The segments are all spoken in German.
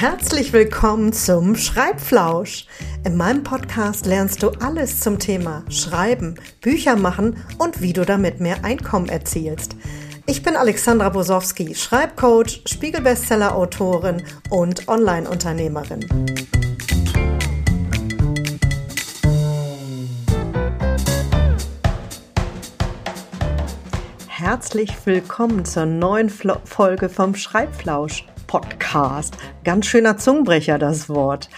Herzlich willkommen zum Schreibflausch. In meinem Podcast lernst du alles zum Thema Schreiben, Bücher machen und wie du damit mehr Einkommen erzielst. Ich bin Alexandra Bosowski, Schreibcoach, Spiegelbestseller-Autorin und Online-Unternehmerin. Herzlich willkommen zur neuen Folge vom Schreibflausch. Podcast. Ganz schöner Zungenbrecher, das Wort.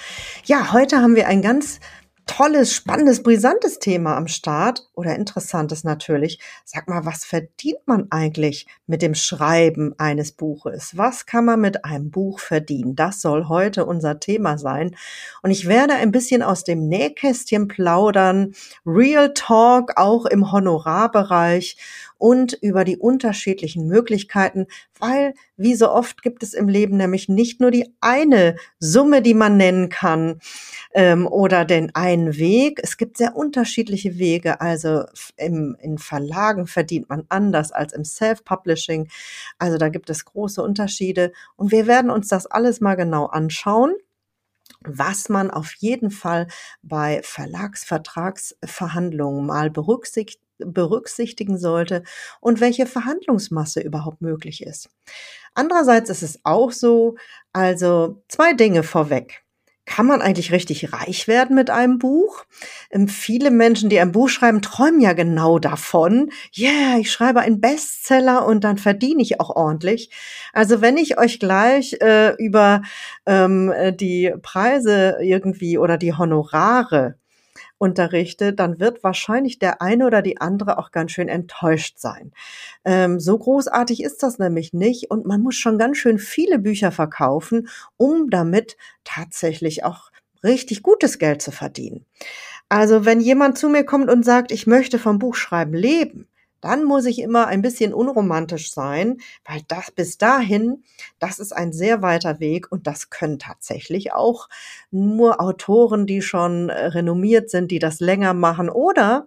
Ja, heute haben wir ein ganz tolles, spannendes, brisantes Thema am Start oder interessantes natürlich. Sag mal, was verdient man eigentlich mit dem Schreiben eines Buches? Was kann man mit einem Buch verdienen? Das soll heute unser Thema sein. Und ich werde ein bisschen aus dem Nähkästchen plaudern, Real Talk auch im Honorarbereich und über die unterschiedlichen Möglichkeiten, weil wie so oft gibt es im Leben nämlich nicht nur die eine Summe, die man nennen kann ähm, oder den einen Weg. Es gibt sehr unterschiedliche Wege. Also im, in Verlagen verdient man anders als im Self-Publishing. Also da gibt es große Unterschiede und wir werden uns das alles mal genau anschauen was man auf jeden Fall bei Verlagsvertragsverhandlungen mal berücksichtigt berücksichtigen sollte und welche Verhandlungsmasse überhaupt möglich ist. Andererseits ist es auch so, also zwei Dinge vorweg. Kann man eigentlich richtig reich werden mit einem Buch? Ähm, viele Menschen, die ein Buch schreiben, träumen ja genau davon. Yeah, ich schreibe einen Bestseller und dann verdiene ich auch ordentlich. Also wenn ich euch gleich äh, über ähm, die Preise irgendwie oder die Honorare unterrichte, dann wird wahrscheinlich der eine oder die andere auch ganz schön enttäuscht sein. Ähm, so großartig ist das nämlich nicht und man muss schon ganz schön viele Bücher verkaufen, um damit tatsächlich auch richtig gutes Geld zu verdienen. Also wenn jemand zu mir kommt und sagt, ich möchte vom Buchschreiben leben, dann muss ich immer ein bisschen unromantisch sein, weil das bis dahin, das ist ein sehr weiter Weg und das können tatsächlich auch nur Autoren, die schon äh, renommiert sind, die das länger machen oder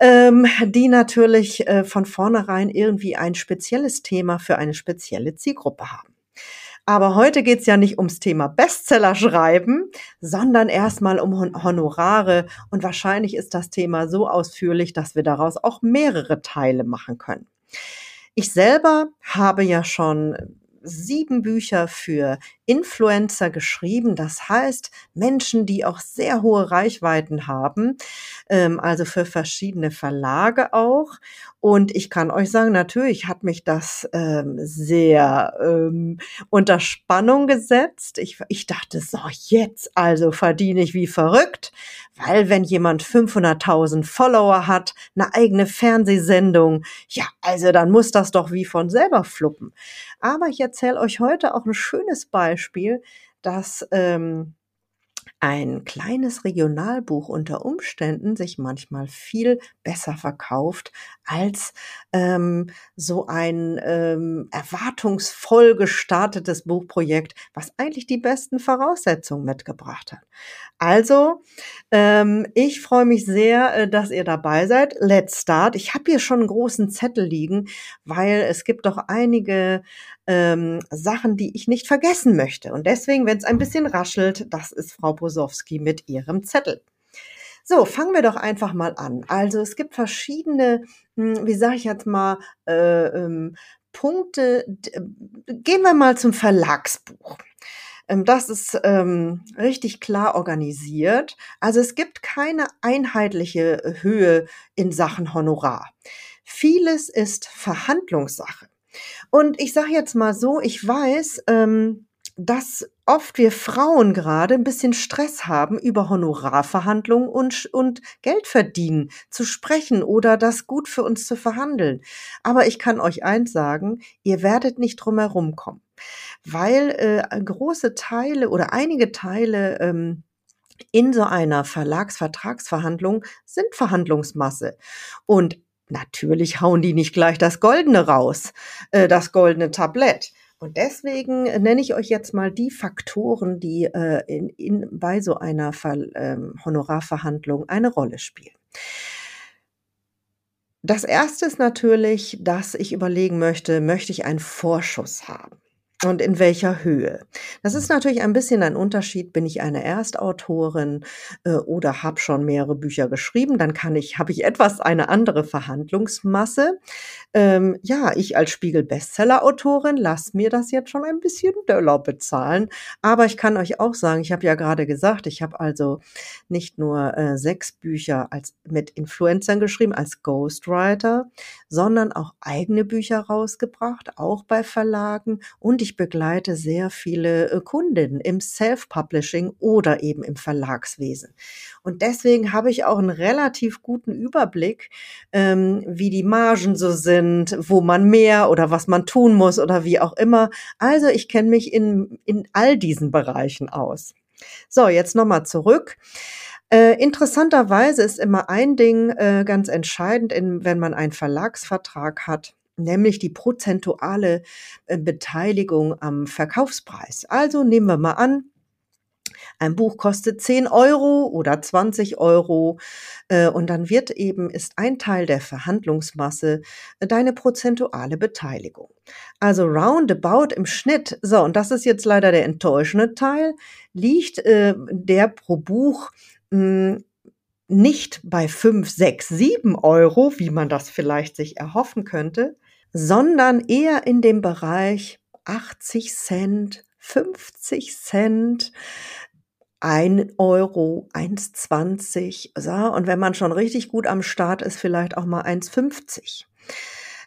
ähm, die natürlich äh, von vornherein irgendwie ein spezielles Thema für eine spezielle Zielgruppe haben. Aber heute geht's ja nicht ums Thema Bestseller schreiben, sondern erstmal um Honorare. Und wahrscheinlich ist das Thema so ausführlich, dass wir daraus auch mehrere Teile machen können. Ich selber habe ja schon sieben Bücher für Influencer geschrieben. Das heißt, Menschen, die auch sehr hohe Reichweiten haben, ähm, also für verschiedene Verlage auch. Und ich kann euch sagen, natürlich hat mich das ähm, sehr ähm, unter Spannung gesetzt. Ich, ich dachte, so jetzt also verdiene ich wie verrückt, weil wenn jemand 500.000 Follower hat, eine eigene Fernsehsendung, ja, also dann muss das doch wie von selber fluppen. Aber ich erzähle euch heute auch ein schönes Beispiel, dass ähm, ein kleines Regionalbuch unter Umständen sich manchmal viel besser verkauft als ähm, so ein ähm, erwartungsvoll gestartetes Buchprojekt, was eigentlich die besten Voraussetzungen mitgebracht hat. Also, ähm, ich freue mich sehr, äh, dass ihr dabei seid. Let's start. Ich habe hier schon einen großen Zettel liegen, weil es gibt doch einige ähm, Sachen, die ich nicht vergessen möchte. Und deswegen, wenn es ein bisschen raschelt, das ist Frau Bosowski mit ihrem Zettel. So, fangen wir doch einfach mal an. Also es gibt verschiedene, hm, wie sage ich jetzt mal, äh, ähm, Punkte. Gehen wir mal zum Verlagsbuch. Ähm, das ist ähm, richtig klar organisiert. Also es gibt keine einheitliche Höhe in Sachen Honorar. Vieles ist Verhandlungssache. Und ich sage jetzt mal so, ich weiß, ähm, dass oft wir Frauen gerade ein bisschen Stress haben, über Honorarverhandlungen und, und Geld verdienen zu sprechen oder das gut für uns zu verhandeln. Aber ich kann euch eins sagen, ihr werdet nicht drum herum kommen, weil äh, große Teile oder einige Teile ähm, in so einer Verlagsvertragsverhandlung sind Verhandlungsmasse. Und natürlich hauen die nicht gleich das Goldene raus, äh, das goldene Tablett. Und deswegen nenne ich euch jetzt mal die Faktoren, die äh, in, in, bei so einer Ver, ähm, Honorarverhandlung eine Rolle spielen. Das erste ist natürlich, dass ich überlegen möchte, möchte ich einen Vorschuss haben? Und in welcher Höhe. Das ist natürlich ein bisschen ein Unterschied. Bin ich eine Erstautorin äh, oder habe schon mehrere Bücher geschrieben, dann kann ich, habe ich etwas eine andere Verhandlungsmasse. Ähm, ja, ich als Spiegel-Bestseller-Autorin lasse mir das jetzt schon ein bisschen Döller bezahlen. Aber ich kann euch auch sagen, ich habe ja gerade gesagt, ich habe also nicht nur äh, sechs Bücher als mit Influencern geschrieben als Ghostwriter, sondern auch eigene Bücher rausgebracht, auch bei Verlagen und ich ich begleite sehr viele äh, Kundinnen im Self-Publishing oder eben im Verlagswesen. Und deswegen habe ich auch einen relativ guten Überblick, ähm, wie die Margen so sind, wo man mehr oder was man tun muss oder wie auch immer. Also ich kenne mich in, in all diesen Bereichen aus. So, jetzt nochmal zurück. Äh, interessanterweise ist immer ein Ding äh, ganz entscheidend, in, wenn man einen Verlagsvertrag hat nämlich die prozentuale äh, Beteiligung am Verkaufspreis. Also nehmen wir mal an, ein Buch kostet 10 Euro oder 20 Euro äh, und dann wird eben, ist ein Teil der Verhandlungsmasse äh, deine prozentuale Beteiligung. Also roundabout im Schnitt, so, und das ist jetzt leider der enttäuschende Teil, liegt äh, der pro Buch mh, hm, nicht bei 5, 6, 7 Euro, wie man das vielleicht sich erhoffen könnte, sondern eher in dem Bereich 80 Cent, 50 Cent, 1 Euro, 1,20. So, und wenn man schon richtig gut am Start ist, vielleicht auch mal 1,50.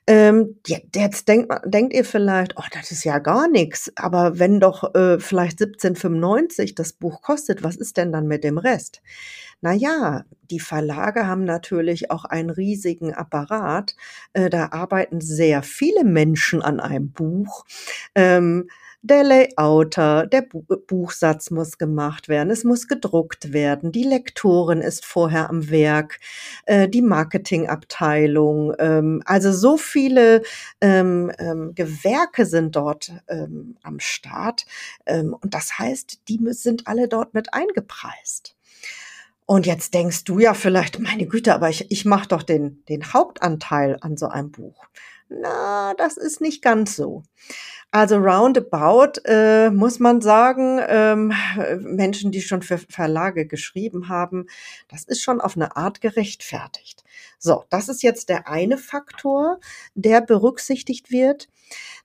Ähm, jetzt denkt, denkt ihr vielleicht, oh, das ist ja gar nichts. Aber wenn doch äh, vielleicht 17,95 das Buch kostet, was ist denn dann mit dem Rest? Na ja, die Verlage haben natürlich auch einen riesigen Apparat. Äh, da arbeiten sehr viele Menschen an einem Buch. Ähm, der Layouter, der Buchsatz muss gemacht werden, es muss gedruckt werden, die Lektorin ist vorher am Werk, äh, die Marketingabteilung, ähm, also so viele ähm, Gewerke sind dort am Start und das heißt, die sind alle dort mit eingepreist. Und jetzt denkst du ja vielleicht, meine Güte, aber ich, ich mache doch den, den Hauptanteil an so einem Buch. Na, das ist nicht ganz so. Also roundabout äh, muss man sagen, ähm, Menschen, die schon für Verlage geschrieben haben, das ist schon auf eine Art gerechtfertigt. So, das ist jetzt der eine Faktor, der berücksichtigt wird.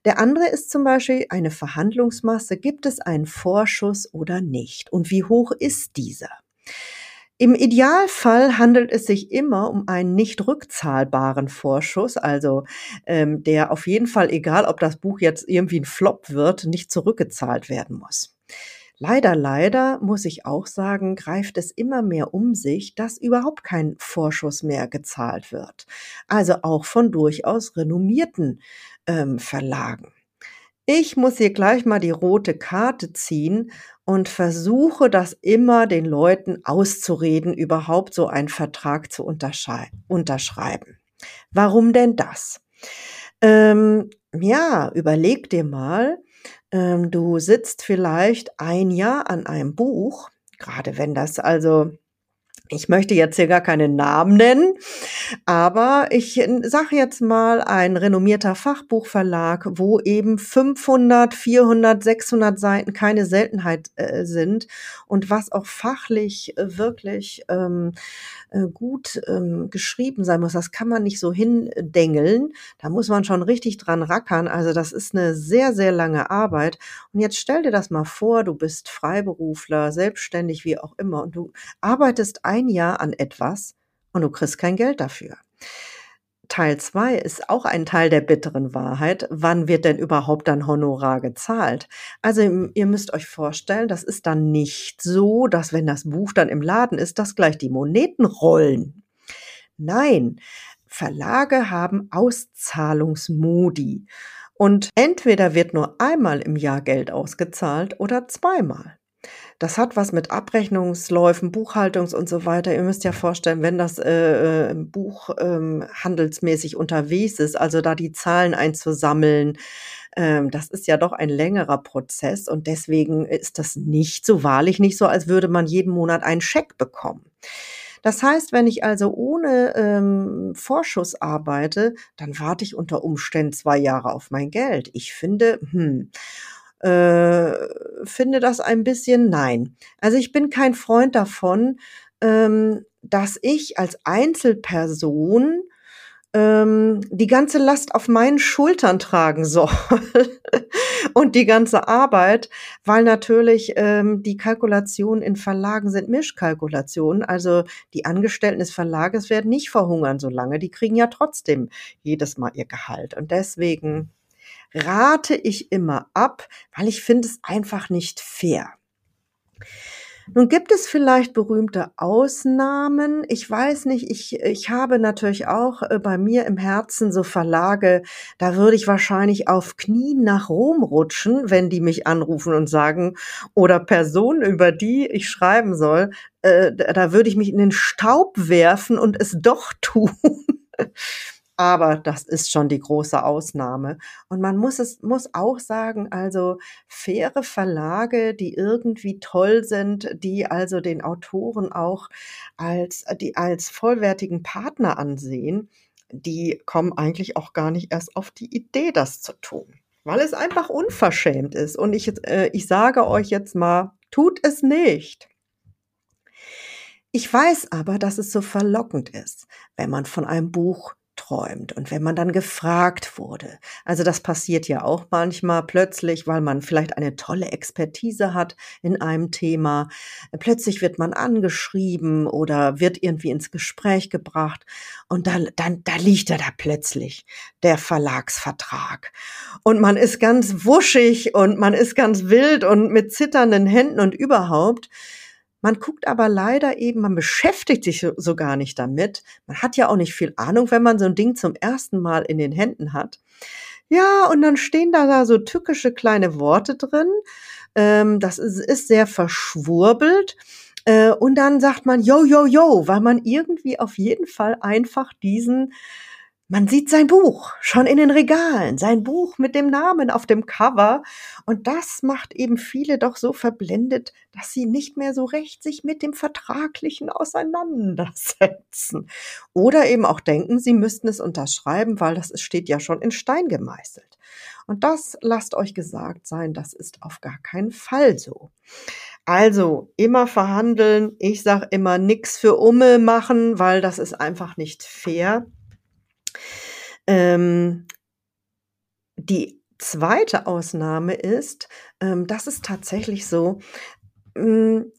Der andere ist zum Beispiel eine Verhandlungsmasse. Gibt es einen Vorschuss oder nicht? Und wie hoch ist dieser? Im Idealfall handelt es sich immer um einen nicht rückzahlbaren Vorschuss, also ähm, der auf jeden Fall, egal ob das Buch jetzt irgendwie ein Flop wird, nicht zurückgezahlt werden muss. Leider, leider muss ich auch sagen, greift es immer mehr um sich, dass überhaupt kein Vorschuss mehr gezahlt wird. Also auch von durchaus renommierten ähm, Verlagen. Ich muss hier gleich mal die rote Karte ziehen und versuche das immer den Leuten auszureden, überhaupt so einen Vertrag zu unterschreiben. Warum denn das? Ähm, ja, überleg dir mal, ähm, du sitzt vielleicht ein Jahr an einem Buch, gerade wenn das also ich möchte jetzt hier gar keinen Namen nennen, aber ich sage jetzt mal ein renommierter Fachbuchverlag, wo eben 500, 400, 600 Seiten keine Seltenheit äh, sind und was auch fachlich äh, wirklich ähm, äh, gut ähm, geschrieben sein muss. Das kann man nicht so hindengeln. Da muss man schon richtig dran rackern. Also das ist eine sehr, sehr lange Arbeit. Und jetzt stell dir das mal vor, du bist Freiberufler, selbstständig, wie auch immer, und du arbeitest ein ein Jahr an etwas und du kriegst kein Geld dafür. Teil 2 ist auch ein Teil der bitteren Wahrheit. Wann wird denn überhaupt dann Honorar gezahlt? Also ihr müsst euch vorstellen, das ist dann nicht so, dass wenn das Buch dann im Laden ist, dass gleich die Moneten rollen. Nein, Verlage haben Auszahlungsmodi. Und entweder wird nur einmal im Jahr Geld ausgezahlt oder zweimal. Das hat was mit Abrechnungsläufen, Buchhaltungs und so weiter. Ihr müsst ja vorstellen, wenn das äh, äh, Buch ähm, handelsmäßig unterwegs ist, also da die Zahlen einzusammeln, ähm, das ist ja doch ein längerer Prozess und deswegen ist das nicht so wahrlich nicht so, als würde man jeden Monat einen Scheck bekommen. Das heißt, wenn ich also ohne ähm, Vorschuss arbeite, dann warte ich unter Umständen zwei Jahre auf mein Geld. Ich finde, hm, äh, finde das ein bisschen nein. Also ich bin kein Freund davon, ähm, dass ich als Einzelperson ähm, die ganze Last auf meinen Schultern tragen soll und die ganze Arbeit, weil natürlich ähm, die Kalkulationen in Verlagen sind Mischkalkulationen. Also die Angestellten des Verlages werden nicht verhungern so lange. Die kriegen ja trotzdem jedes Mal ihr Gehalt. Und deswegen rate ich immer ab, weil ich finde es einfach nicht fair. Nun gibt es vielleicht berühmte Ausnahmen. Ich weiß nicht, ich, ich habe natürlich auch äh, bei mir im Herzen so Verlage, da würde ich wahrscheinlich auf Knien nach Rom rutschen, wenn die mich anrufen und sagen, oder Personen, über die ich schreiben soll, äh, da würde ich mich in den Staub werfen und es doch tun. Aber das ist schon die große Ausnahme. Und man muss es, muss auch sagen, also faire Verlage, die irgendwie toll sind, die also den Autoren auch als, die als vollwertigen Partner ansehen, die kommen eigentlich auch gar nicht erst auf die Idee, das zu tun. Weil es einfach unverschämt ist. Und ich, äh, ich sage euch jetzt mal, tut es nicht. Ich weiß aber, dass es so verlockend ist, wenn man von einem Buch träumt und wenn man dann gefragt wurde. Also das passiert ja auch manchmal plötzlich, weil man vielleicht eine tolle Expertise hat in einem Thema. Plötzlich wird man angeschrieben oder wird irgendwie ins Gespräch gebracht und dann, dann, da liegt er da plötzlich, der Verlagsvertrag. Und man ist ganz wuschig und man ist ganz wild und mit zitternden Händen und überhaupt. Man guckt aber leider eben, man beschäftigt sich so gar nicht damit. Man hat ja auch nicht viel Ahnung, wenn man so ein Ding zum ersten Mal in den Händen hat. Ja, und dann stehen da so tückische kleine Worte drin. Ähm, das ist, sehr verschwurbelt. Äh, und dann sagt man, yo, yo, yo, weil man irgendwie auf jeden Fall einfach diesen man sieht sein Buch schon in den Regalen, sein Buch mit dem Namen auf dem Cover. Und das macht eben viele doch so verblendet, dass sie nicht mehr so recht sich mit dem Vertraglichen auseinandersetzen. Oder eben auch denken, sie müssten es unterschreiben, weil das steht ja schon in Stein gemeißelt. Und das lasst euch gesagt sein, das ist auf gar keinen Fall so. Also immer verhandeln. Ich sage immer nix für Umme machen, weil das ist einfach nicht fair. Ähm, die zweite Ausnahme ist, ähm, das ist tatsächlich so, hm,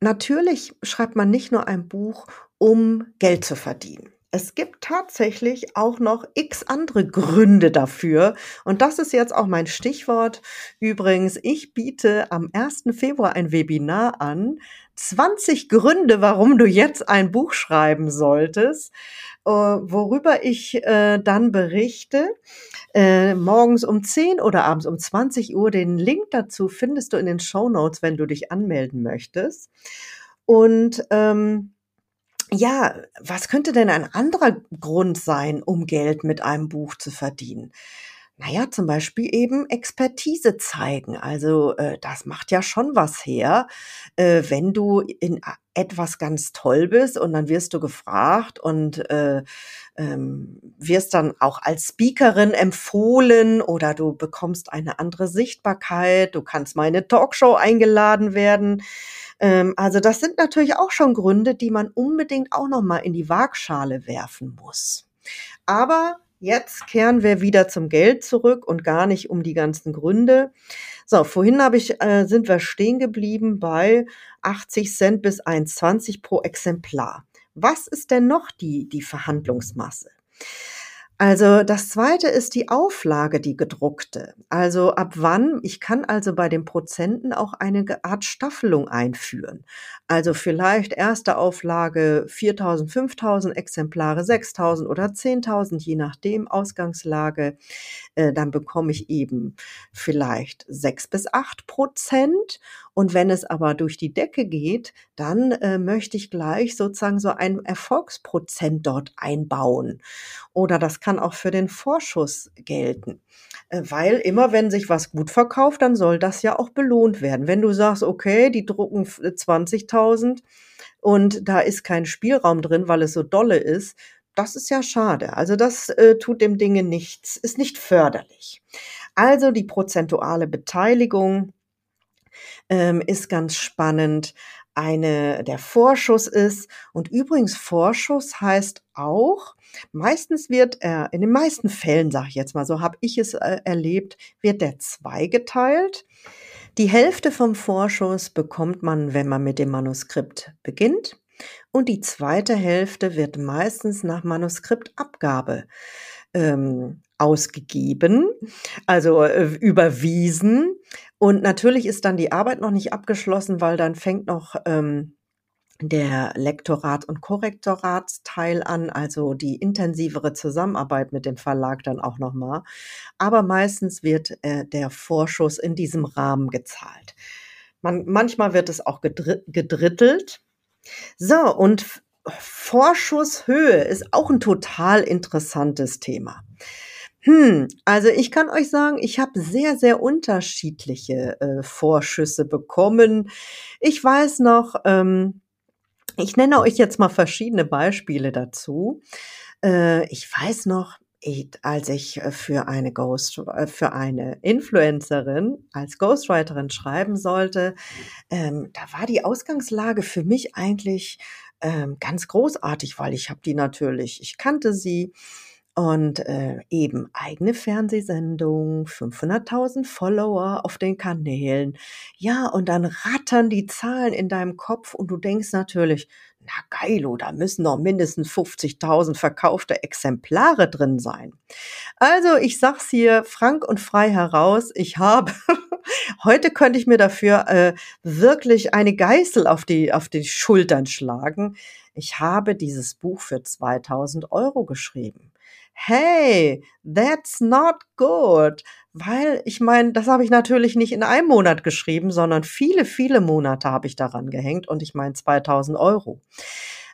natürlich schreibt man nicht nur ein Buch, um Geld zu verdienen. Es gibt tatsächlich auch noch x andere Gründe dafür. Und das ist jetzt auch mein Stichwort. Übrigens, ich biete am 1. Februar ein Webinar an. 20 Gründe, warum du jetzt ein Buch schreiben solltest, worüber ich äh, dann berichte. Äh, morgens um 10 oder abends um 20 Uhr. Den Link dazu findest du in den Show Notes, wenn du dich anmelden möchtest. Und ähm, ja, was könnte denn ein anderer Grund sein, um Geld mit einem Buch zu verdienen? Naja, zum Beispiel eben Expertise zeigen. Also äh, das macht ja schon was her, äh, wenn du in etwas ganz toll bist und dann wirst du gefragt und äh, ähm, wirst dann auch als Speakerin empfohlen oder du bekommst eine andere Sichtbarkeit, du kannst mal in eine Talkshow eingeladen werden. Ähm, also das sind natürlich auch schon Gründe, die man unbedingt auch noch mal in die Waagschale werfen muss. Aber jetzt kehren wir wieder zum Geld zurück und gar nicht um die ganzen Gründe. So, vorhin habe ich, äh, sind wir stehen geblieben bei 80 Cent bis 1,20 pro Exemplar. Was ist denn noch die, die Verhandlungsmasse? Also das zweite ist die Auflage, die gedruckte. Also ab wann, ich kann also bei den Prozenten auch eine Art Staffelung einführen. Also vielleicht erste Auflage 4000, 5000 Exemplare, 6000 oder 10.000, je nachdem Ausgangslage. Äh, dann bekomme ich eben vielleicht sechs bis acht Prozent. Und wenn es aber durch die Decke geht, dann äh, möchte ich gleich sozusagen so einen Erfolgsprozent dort einbauen. Oder das kann auch für den Vorschuss gelten. Äh, weil immer wenn sich was gut verkauft, dann soll das ja auch belohnt werden. Wenn du sagst, okay, die drucken 20.000 und da ist kein Spielraum drin, weil es so dolle ist, das ist ja schade. Also das äh, tut dem Dinge nichts, ist nicht förderlich. Also die prozentuale Beteiligung ähm, ist ganz spannend. Eine der Vorschuss ist und übrigens Vorschuss heißt auch, meistens wird er, in den meisten Fällen, sage ich jetzt mal, so habe ich es äh, erlebt, wird der zweigeteilt. Die Hälfte vom Vorschuss bekommt man, wenn man mit dem Manuskript beginnt. Und die zweite Hälfte wird meistens nach Manuskriptabgabe ähm, ausgegeben, also äh, überwiesen. Und natürlich ist dann die Arbeit noch nicht abgeschlossen, weil dann fängt noch ähm, der Lektorat- und Korrektoratsteil an, also die intensivere Zusammenarbeit mit dem Verlag dann auch nochmal. Aber meistens wird äh, der Vorschuss in diesem Rahmen gezahlt. Man, manchmal wird es auch gedrittelt. So, und Vorschusshöhe ist auch ein total interessantes Thema. Hm, also ich kann euch sagen, ich habe sehr, sehr unterschiedliche äh, Vorschüsse bekommen. Ich weiß noch, ähm, ich nenne euch jetzt mal verschiedene Beispiele dazu. Äh, ich weiß noch, als ich äh, für eine Ghost, äh, für eine Influencerin als Ghostwriterin schreiben sollte, ähm, da war die Ausgangslage für mich eigentlich ähm, ganz großartig, weil ich habe die natürlich, ich kannte sie und äh, eben eigene Fernsehsendung, 500.000 Follower auf den Kanälen. Ja, und dann rattern die Zahlen in deinem Kopf und du denkst natürlich, na geilo, da müssen doch mindestens 50.000 verkaufte Exemplare drin sein. Also ich sag's hier frank und frei heraus, ich habe, heute könnte ich mir dafür äh, wirklich eine Geißel auf die, auf die Schultern schlagen. Ich habe dieses Buch für 2000 Euro geschrieben hey, that's not good. Weil ich meine, das habe ich natürlich nicht in einem Monat geschrieben, sondern viele, viele Monate habe ich daran gehängt und ich meine 2000 Euro.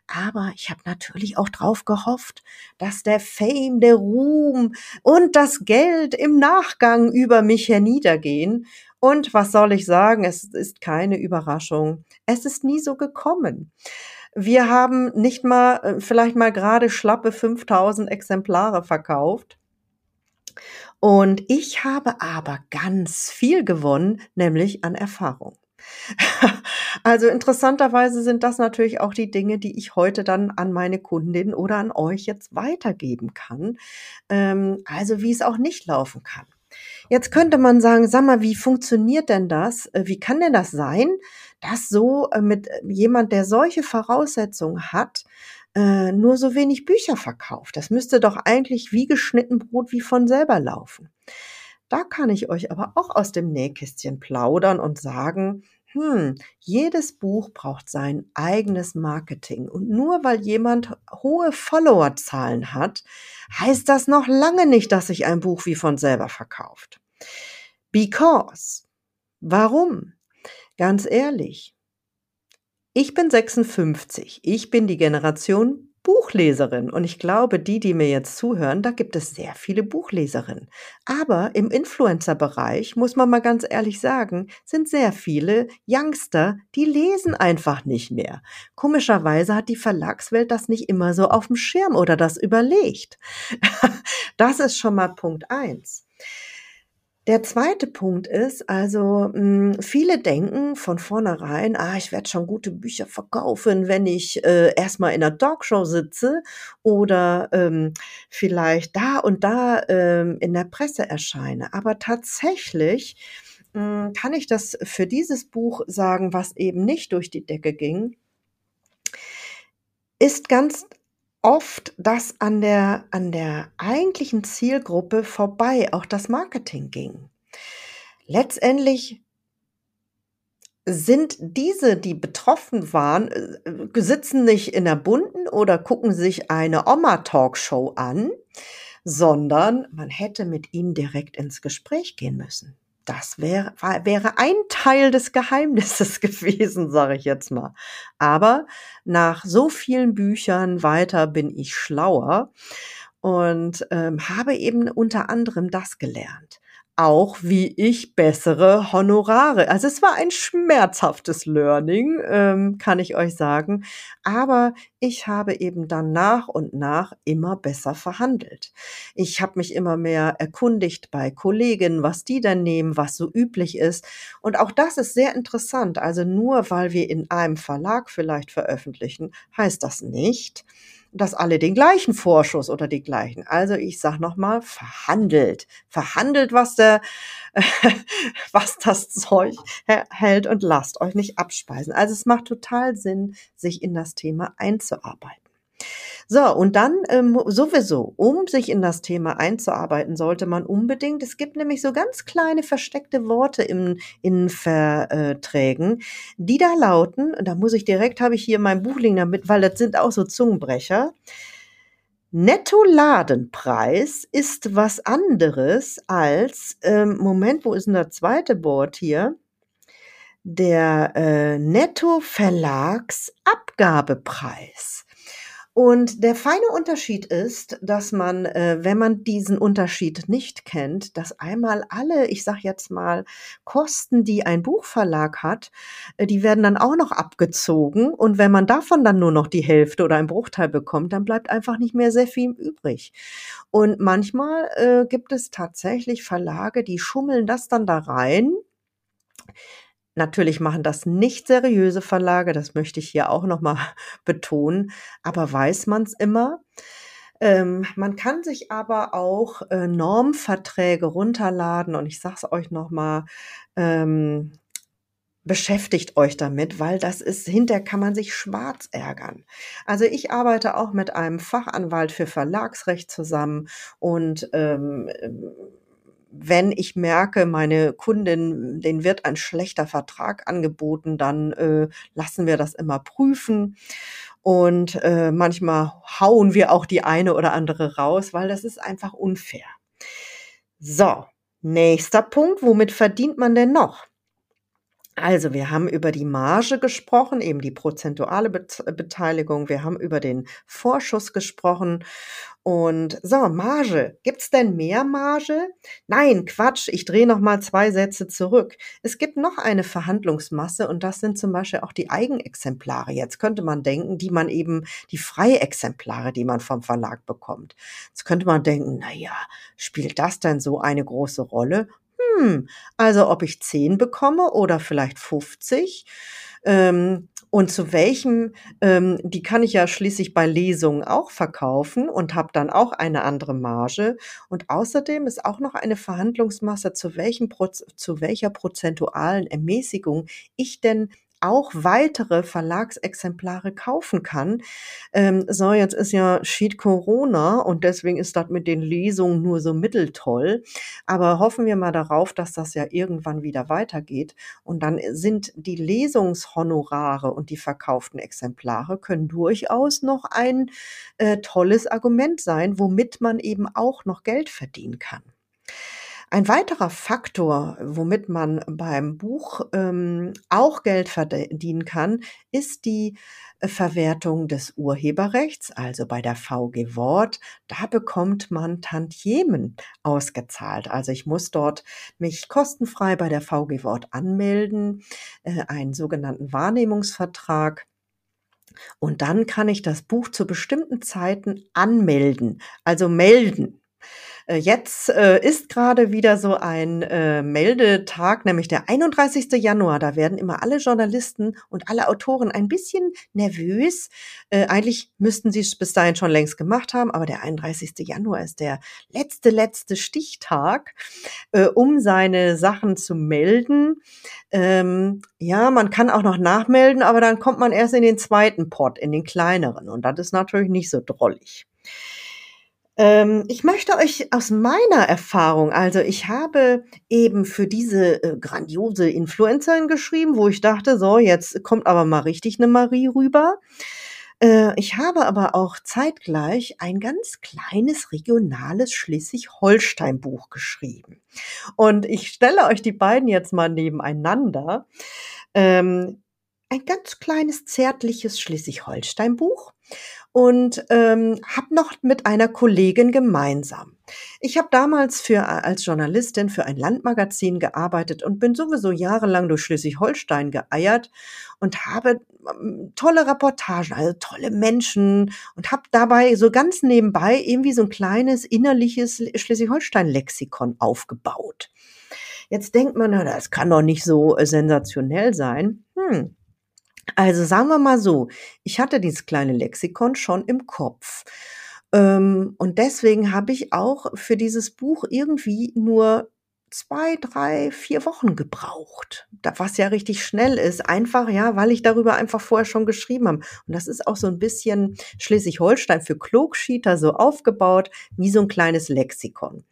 Aber ich habe natürlich auch drauf gehofft, dass der Fame, der Ruhm und das Geld im Nachgang über mich herniedergehen. Und was soll ich sagen? Es ist keine Überraschung. Es ist nie so gekommen. Wir haben nicht mal, äh, vielleicht mal gerade schlappe 5000 Exemplare verkauft. Und ich habe aber ganz viel gewonnen, nämlich an Erfahrung. Also interessanterweise sind das natürlich auch die Dinge, die ich heute dann an meine Kundin oder an euch jetzt weitergeben kann. Ähm, also wie es auch nicht laufen kann. Jetzt könnte man sagen, sag mal, wie funktioniert denn das? Äh, wie kann denn das sein, dass so äh, mit äh, jemand, der solche Voraussetzungen hat, nur so wenig Bücher verkauft? Das müsste doch eigentlich wie geschnitten Brot wie von selber laufen. Da kann ich euch aber auch aus dem Nähkästchen plaudern und sagen, hm, jedes Buch braucht sein eigenes Marketing. Und nur weil jemand hohe Followerzahlen hat, heißt das noch lange nicht, dass sich ein Buch wie von selber verkauft. Because. Warum? Ganz ehrlich. Ich bin 56. Ich bin die Generation Buchleserin und ich glaube, die, die mir jetzt zuhören, da gibt es sehr viele Buchleserinnen. Aber im Influencer-Bereich, muss man mal ganz ehrlich sagen, sind sehr viele Youngster, die lesen einfach nicht mehr. Komischerweise hat die Verlagswelt das nicht immer so auf dem Schirm oder das überlegt. Das ist schon mal Punkt eins. Der zweite Punkt ist, also mh, hm, viele denken von vornherein, ah, ich werde schon gute Bücher verkaufen, wenn ich äh, erstmal in einer Talkshow sitze oder ähm, vielleicht da und da ähm, in der Presse erscheine. Aber tatsächlich mh, hm, kann ich das für dieses Buch sagen, was eben nicht durch die Decke ging, ist ganz oft dass an der, an der eigentlichen Zielgruppe vorbei auch das Marketing ging. Letztendlich sind diese, die betroffen waren, äh, sitzen nicht in der bunten oder gucken sich eine Oma-Talkshow an, sondern man hätte mit ihnen direkt ins Gespräch gehen müssen. Das wäre, wäre ein Teil des Geheimnisses gewesen, sage ich jetzt mal. Aber nach so vielen Büchern weiter bin ich schlauer und ähm, habe eben unter anderem das gelernt. Auch, wie ich bessere Honorare also, es war ein schmerzhaftes Learning, ähm, kann ich euch sagen, aber ich habe eben dann nach und nach immer besser verhandelt. Ich habe mich immer mehr erkundigt bei Kollegen, was die denn nehmen, was so üblich ist. Und auch das ist sehr interessant. Also nur weil wir in einem Verlag vielleicht veröffentlichen, heißt das nicht, dass alle den gleichen Vorschuss oder die gleichen. Also ich sage nochmal, verhandelt. Verhandelt, was der, was das Zeug hält und lasst euch nicht abspeisen. Also es macht total Sinn, sich in das Thema einzuarbeiten. So, und dann ähm, sowieso, um sich in das Thema einzuarbeiten, sollte man unbedingt, es gibt nämlich so ganz kleine versteckte Worte im, in Verträgen, die da lauten, da muss ich direkt, habe ich hier mein Buch liegen damit, weil das sind auch so Zungenbrecher. Netto-Ladenpreis ist was anderes als, ähm, Moment, wo ist denn der zweite Wort hier? Der äh, Netto-Verlagsabgabepreis. Und der feine Unterschied ist, dass man, äh, wenn man diesen Unterschied nicht kennt, dass einmal alle, ich sage jetzt mal, Kosten, die ein Buchverlag hat, äh, die werden dann auch noch abgezogen. Und wenn man davon dann nur noch die Hälfte oder ein Bruchteil bekommt, dann bleibt einfach nicht mehr sehr viel übrig. Und manchmal äh, gibt es tatsächlich Verlage, die schummeln das dann da rein Natürlich machen das nicht seriöse Verlage, das möchte ich hier auch noch mal betonen, aber weiß man's immer? Ähm, man kann sich aber auch, äh, Normverträge runterladen und ich sage es euch noch mal, ähm, beschäftigt euch damit, weil das ist hinterher kann man sich schwarz ärgern. Also, ich arbeite auch mit einem Fachanwalt für Verlagsrecht zusammen und, ähm, wenn ich merke, meine Kundin, denen wird ein schlechter Vertrag angeboten, dann äh, lassen wir das immer prüfen. Und äh, manchmal hauen wir auch die eine oder andere raus, weil das ist einfach unfair. So, nächster Punkt, womit verdient man denn noch? Also, wir haben über die Marge gesprochen, eben die prozentuale Bet Beteiligung. Wir haben über den Vorschuss gesprochen. Und so, Marge. Gibt's denn mehr Marge? Nein, Quatsch. Ich drehe noch mal zwei Sätze zurück. Es gibt noch eine Verhandlungsmasse und das sind zum Beispiel auch die Eigenexemplare. Jetzt könnte man denken, die man eben, die Freiexemplare, die man vom Verlag bekommt. Jetzt könnte man denken, na ja, spielt das denn so eine große Rolle? Hm, also ob ich 10 bekomme oder vielleicht 50. Ähm, und zu welchem, ähm, die kann ich ja schließlich bei Lesungen auch verkaufen und habe dann auch eine andere Marge. Und außerdem ist auch noch eine Verhandlungsmasse, zu, welchem Proz zu welcher prozentualen Ermäßigung ich denn auch weitere Verlagsexemplare kaufen kann. Ähm, so, jetzt ist ja Sheet Corona und deswegen ist das mit den Lesungen nur so mitteltoll. Aber hoffen wir mal darauf, dass das ja irgendwann wieder weitergeht. Und dann sind die Lesungshonorare und die verkauften Exemplare können durchaus noch ein äh, tolles Argument sein, womit man eben auch noch Geld verdienen kann. Ein weiterer Faktor, womit man beim Buch ähm, auch Geld verdienen kann, ist die äh, Verwertung des Urheberrechts, also bei der VG Wort. Da bekommt man Tantiemen ausgezahlt. Also ich muss dort mich kostenfrei bei der VG Wort anmelden, äh, einen sogenannten Wahrnehmungsvertrag. Und dann kann ich das Buch zu bestimmten Zeiten anmelden, also melden. Äh, jetzt äh, ist gerade wieder so ein äh, Meldetag, nämlich der 31. Januar. Da werden immer alle Journalisten und alle Autoren ein bisschen nervös. Äh, eigentlich müssten sie es bis dahin schon längst gemacht haben, aber der 31. Januar ist der letzte, letzte Stichtag, äh, um seine Sachen zu melden. Ähm, ja, man kann auch noch nachmelden, aber dann kommt man erst in den zweiten Pot, in den kleineren. Und das ist natürlich nicht so drollig. Ähm, ich möchte euch aus meiner Erfahrung, also ich habe eben für diese äh, grandiose Influencerin geschrieben, wo ich dachte, so, jetzt kommt aber mal richtig eine Marie rüber. Äh, ich habe aber auch zeitgleich ein ganz kleines regionales Schleswig-Holstein-Buch geschrieben. Und ich stelle euch die beiden jetzt mal nebeneinander. Ähm, ein ganz kleines, zärtliches Schleswig-Holstein-Buch und ähm, habe noch mit einer Kollegin gemeinsam. Ich habe damals für als Journalistin für ein Landmagazin gearbeitet und bin sowieso jahrelang durch Schleswig-Holstein geeiert und habe ähm, tolle Reportagen, also tolle Menschen und habe dabei so ganz nebenbei irgendwie so ein kleines innerliches Schleswig-Holstein-Lexikon aufgebaut. Jetzt denkt man, na, das kann doch nicht so äh, sensationell sein. Hm. Also sagen wir mal so, ich hatte dieses kleine Lexikon schon im Kopf. Ähm, und deswegen habe ich auch für dieses Buch irgendwie nur zwei, drei, vier Wochen gebraucht. Was ja richtig schnell ist. Einfach, ja, weil ich darüber einfach vorher schon geschrieben habe. Und das ist auch so ein bisschen Schleswig-Holstein für Klugschieter so aufgebaut, wie so ein kleines Lexikon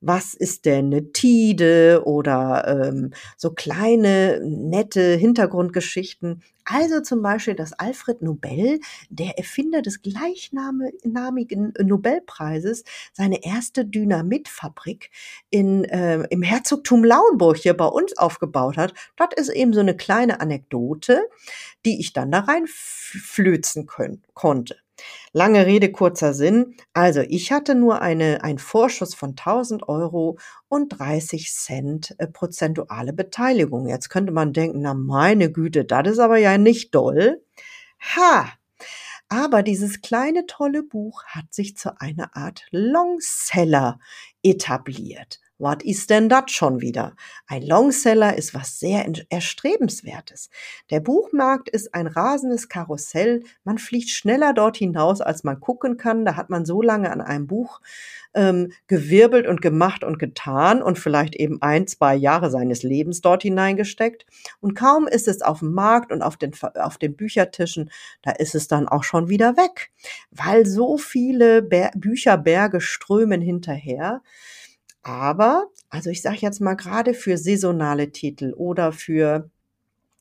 was ist denn eine Tide oder ähm, so kleine, nette Hintergrundgeschichten. Also zum Beispiel, dass Alfred Nobel, der Erfinder des gleichnamigen Nobelpreises, seine erste Dynamitfabrik in, äh, im Herzogtum Lauenburg hier bei uns aufgebaut hat. Das ist eben so eine kleine Anekdote, die ich dann da rein flözen können, konnte. Lange Rede, kurzer Sinn. Also ich hatte nur eine, einen Vorschuss von 1000 Euro und 30 Cent äh, prozentuale Beteiligung. Jetzt könnte man denken, na meine Güte, das ist aber ja nicht doll. Ha! Aber dieses kleine tolle Buch hat sich zu einer Art Longseller etabliert. Was ist denn das schon wieder? Ein Longseller ist was sehr erstrebenswertes. Der Buchmarkt ist ein rasendes Karussell. Man fliegt schneller dort hinaus, als man gucken kann. Da hat man so lange an einem Buch ähm, gewirbelt und gemacht und getan und vielleicht eben ein, zwei Jahre seines Lebens dort hineingesteckt. Und kaum ist es auf dem Markt und auf den, auf den Büchertischen, da ist es dann auch schon wieder weg, weil so viele Bär Bücherberge strömen hinterher. Aber, also ich sage jetzt mal gerade für saisonale Titel oder für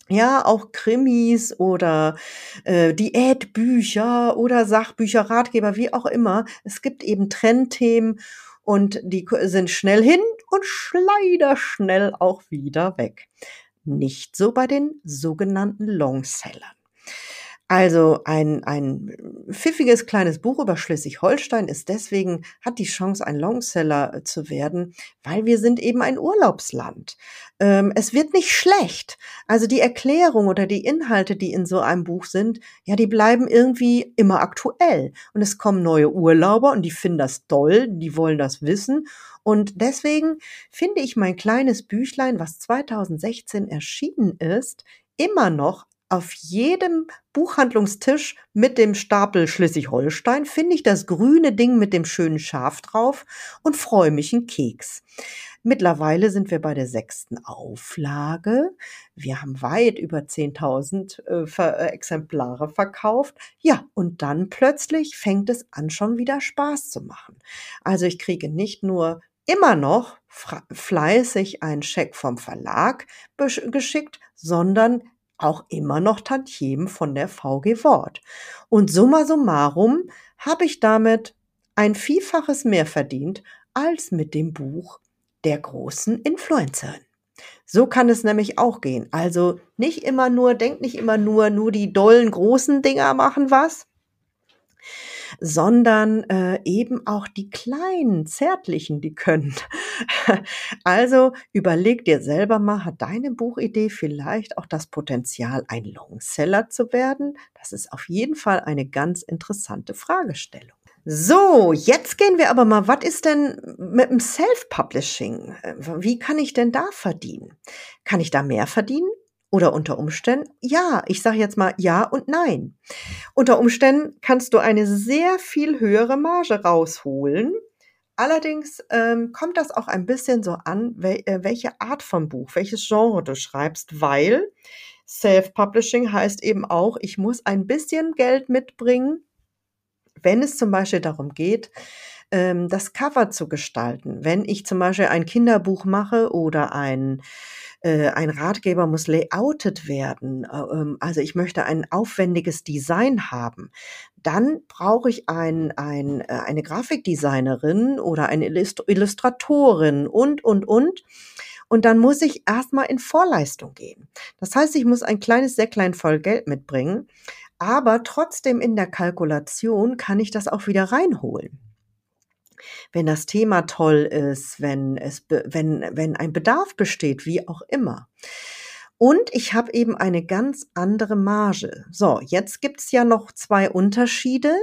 ja, auch Krimis oder äh, Diätbücher oder Sachbücher, Ratgeber, wie auch immer. Es gibt eben Trendthemen und die sind schnell hin und schleider schnell auch wieder weg. Nicht so bei den sogenannten Longsellern. Also ein, ein pfiffiges kleines Buch über Schleswig-Holstein ist deswegen, hat die Chance, ein Longseller äh, zu werden, weil wir sind eben ein Urlaubsland. Ähm, es wird nicht schlecht. Also die Erklärung oder die Inhalte, die in so einem Buch sind, ja, die bleiben irgendwie immer aktuell. Und es kommen neue Urlauber und die finden das toll, die wollen das wissen. Und deswegen finde ich mein kleines Büchlein, was 2016 erschienen ist, immer noch auf jedem Buchhandlungstisch mit dem Stapel Schleswig-Holstein finde ich das grüne Ding mit dem schönen Schaf drauf und freue mich einen Keks. Mittlerweile sind wir bei der sechsten Auflage. Wir haben weit über 10.000 äh, äh, Exemplare verkauft. Ja, und dann plötzlich fängt es an, schon wieder Spaß zu machen. Also ich kriege nicht nur immer noch fleißig einen Scheck vom Verlag geschickt, sondern auch immer noch Tantiemen von der VG Wort. Und summa summarum habe ich damit ein Vielfaches mehr verdient als mit dem Buch der großen Influencerin. So kann es nämlich auch gehen. Also nicht immer nur, denkt nicht immer nur, nur die dollen großen Dinger machen was, sondern äh, eben auch die kleinen, zärtlichen, die können. also überleg dir selber mal, hat deine Buchidee vielleicht auch das Potenzial, ein Longseller zu werden? Das ist auf jeden Fall eine ganz interessante Fragestellung. So, jetzt gehen wir aber mal, was ist denn mit dem Self-Publishing? Wie kann ich denn da verdienen? Kann ich da mehr verdienen? Oder unter Umständen, ja, ich sage jetzt mal ja und nein. Unter Umständen kannst du eine sehr viel höhere Marge rausholen. Allerdings ähm, kommt das auch ein bisschen so an, äh, welche Art von Buch, welches Genre du schreibst, weil Self-Publishing heißt eben auch, ich muss ein bisschen Geld mitbringen, wenn es zum Beispiel darum geht, ähm, das Cover zu gestalten. Wenn ich zum Beispiel ein Kinderbuch mache oder ein äh, ein Ratgeber muss layoutet werden. Äh, ähm, also ich möchte ein aufwendiges Design haben. Dann brauche ich ein, ein, äh, eine Grafikdesignerin oder eine Illustratorin und, und, und. Und dann muss ich erstmal in Vorleistung gehen. Das heißt, ich muss ein kleines Säcklein voll Geld mitbringen, aber trotzdem in der Kalkulation kann ich das auch wieder reinholen. Wenn das Thema toll ist, wenn es, wenn, wenn ein Bedarf besteht, wie auch immer. Und ich habe eben eine ganz andere Marge. So, jetzt gibt's ja noch zwei Unterschiede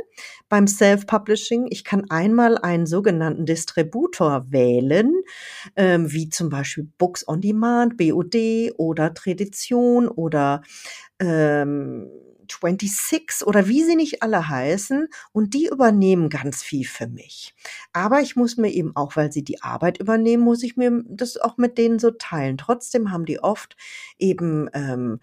beim Self-Publishing. Ich kann einmal einen sogenannten Distributor wählen, ähm, wie zum Beispiel Books on Demand, BOD oder Tradition oder ähm, 26 oder wie sie nicht alle heißen und die übernehmen ganz viel für mich. Aber ich muss mir eben auch, weil sie die Arbeit übernehmen, muss ich mir das auch mit denen so teilen. Trotzdem haben die oft eben ähm,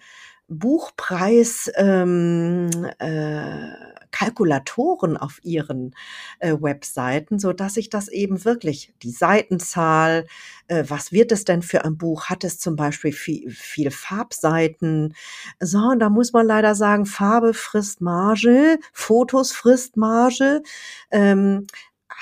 Buchpreis ähm, äh, Kalkulatoren auf ihren äh, Webseiten, so dass ich das eben wirklich die Seitenzahl, äh, was wird es denn für ein Buch? Hat es zum Beispiel viel, viel Farbseiten? So, und da muss man leider sagen, Farbe frisst Marge, Fotos frisst Marge. Ähm,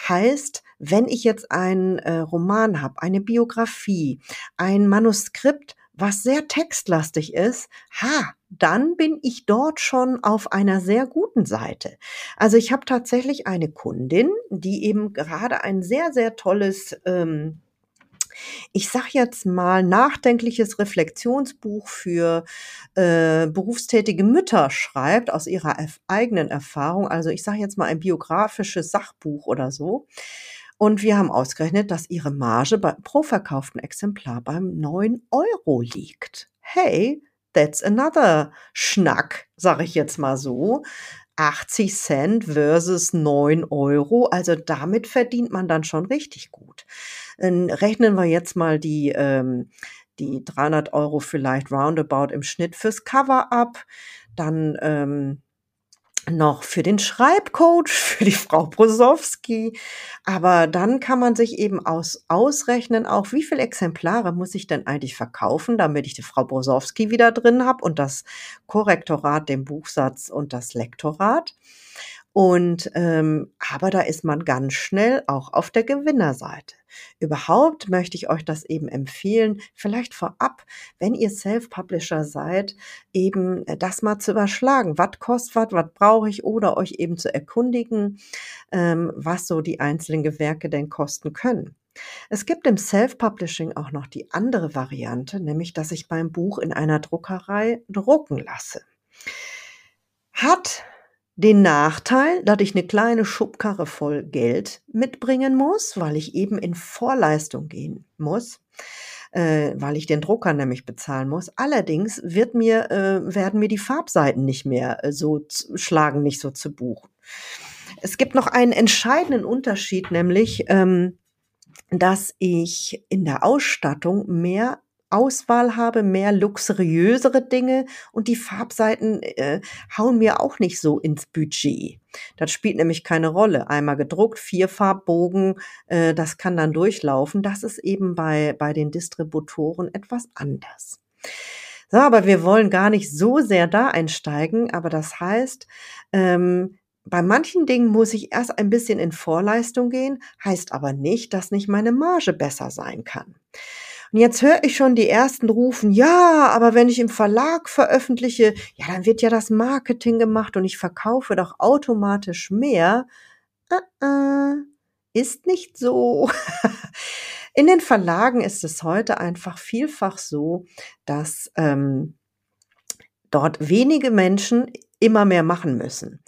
heißt, wenn ich jetzt einen äh, Roman habe, eine Biografie, ein Manuskript, was sehr textlastig ist, ha, dann bin ich dort schon auf einer sehr guten Seite. Also ich habe tatsächlich eine Kundin, die eben gerade ein sehr, sehr tolles ähm, ich sag jetzt mal, nachdenkliches Reflexionsbuch für äh, berufstätige Mütter schreibt aus ihrer eigenen Erfahrung. Also ich sage jetzt mal ein biografisches Sachbuch oder so. Und wir haben ausgerechnet, dass ihre Marge bei, pro verkauften Exemplar beim 9 Euro liegt. Hey, that's another Schnack, sage ich jetzt mal so. 80 Cent versus 9 Euro. Also damit verdient man dann schon richtig gut. Rechnen wir jetzt mal die, ähm, die 300 Euro vielleicht roundabout im Schnitt fürs Cover ab. Dann ähm, noch für den Schreibcoach, für die Frau Brosowski. Aber dann kann man sich eben aus, ausrechnen, auch wie viele Exemplare muss ich denn eigentlich verkaufen, damit ich die Frau Brosowski wieder drin habe und das Korrektorat, den Buchsatz und das Lektorat. Und ähm, aber da ist man ganz schnell auch auf der Gewinnerseite. Überhaupt möchte ich euch das eben empfehlen, vielleicht vorab, wenn ihr Self-Publisher seid, eben äh, das mal zu überschlagen. Was kostet was, was brauche ich oder euch eben zu erkundigen, ähm, was so die einzelnen Gewerke denn kosten können. Es gibt im Self-Publishing auch noch die andere Variante, nämlich dass ich mein Buch in einer Druckerei drucken lasse. Hat den Nachteil, dass ich eine kleine Schubkarre voll Geld mitbringen muss, weil ich eben in Vorleistung gehen muss, äh, weil ich den Drucker nämlich bezahlen muss. Allerdings wird mir, äh, werden mir die Farbseiten nicht mehr äh, so schlagen, nicht so zu buchen. Es gibt noch einen entscheidenden Unterschied, nämlich, ähm, dass ich in der Ausstattung mehr Auswahl habe, mehr luxuriösere Dinge und die Farbseiten äh, hauen mir auch nicht so ins Budget. Das spielt nämlich keine Rolle. Einmal gedruckt, vier Farbbogen, äh, das kann dann durchlaufen. Das ist eben bei, bei den Distributoren etwas anders. So, aber wir wollen gar nicht so sehr da einsteigen, aber das heißt, ähm, bei manchen Dingen muss ich erst ein bisschen in Vorleistung gehen, heißt aber nicht, dass nicht meine Marge besser sein kann. Und jetzt höre ich schon die ersten rufen, ja, aber wenn ich im Verlag veröffentliche, ja, dann wird ja das Marketing gemacht und ich verkaufe doch automatisch mehr. Uh -uh, ist nicht so. In den Verlagen ist es heute einfach vielfach so, dass ähm, dort wenige Menschen immer mehr machen müssen.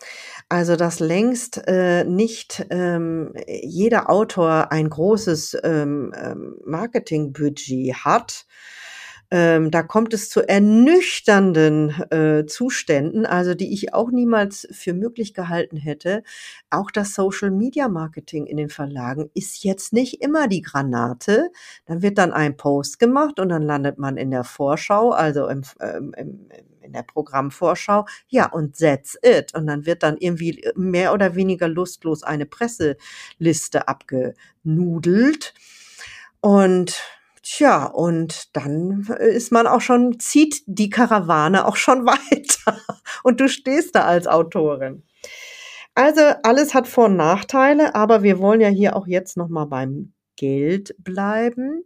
Also dass längst äh, nicht ähm, jeder Autor ein großes ähm, ähm, Marketingbudget hat. Ähm, da kommt es zu ernüchternden äh, Zuständen, also die ich auch niemals für möglich gehalten hätte. Auch das Social Media Marketing in den Verlagen ist jetzt nicht immer die Granate. Dann wird dann ein Post gemacht und dann landet man in der Vorschau, also im, ähm, im, im in der Programmvorschau. Ja, und that's it. Und dann wird dann irgendwie mehr oder weniger lustlos eine Presseliste abgenudelt. Und Tja, und dann ist man auch schon, zieht die Karawane auch schon weiter. Und du stehst da als Autorin. Also alles hat Vor- und Nachteile, aber wir wollen ja hier auch jetzt nochmal beim Geld bleiben.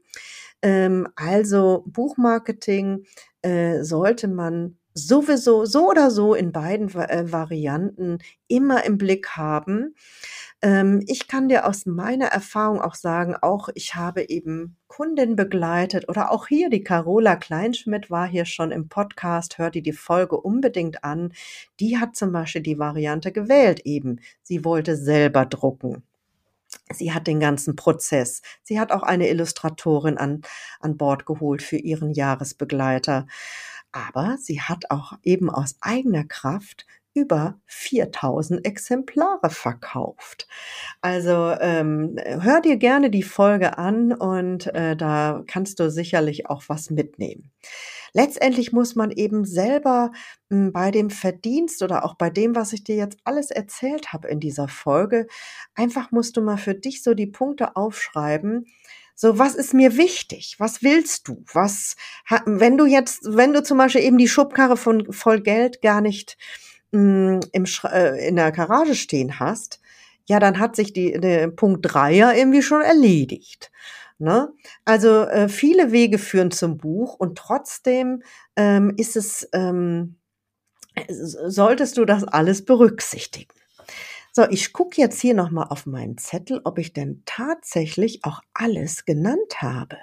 Ähm, also Buchmarketing äh, sollte man sowieso so oder so in beiden äh, Varianten immer im Blick haben. Ähm, ich kann dir aus meiner Erfahrung auch sagen, auch ich habe eben Kunden begleitet oder auch hier die Carola Kleinschmidt war hier schon im Podcast, hör dir die Folge unbedingt an. Die hat zum Beispiel die Variante gewählt eben. Sie wollte selber drucken. Sie hat den ganzen Prozess. Sie hat auch eine Illustratorin an, an Bord geholt für ihren Jahresbegleiter. Aber sie hat auch eben aus eigener Kraft über 4000 Exemplare verkauft. Also ähm, hör dir gerne die Folge an und äh, da kannst du sicherlich auch was mitnehmen. Letztendlich muss man eben selber hm, bei dem Verdienst oder auch bei dem, was ich dir jetzt alles erzählt habe in dieser Folge, einfach musst du mal für dich so die Punkte aufschreiben, so, was ist mir wichtig? Was willst du? Was, wenn du jetzt, wenn du zum Beispiel eben die Schubkarre von voll Geld gar nicht mh, hm, im, äh, in der Garage stehen hast, ja, dann hat sich die, der Punkt drei ja irgendwie schon erledigt. Ne? Also äh, viele Wege führen zum Buch und trotzdem ähm, ist es, ähm, solltest du das alles berücksichtigen. So, ich gucke jetzt hier nochmal auf meinen Zettel, ob ich denn tatsächlich auch alles genannt habe.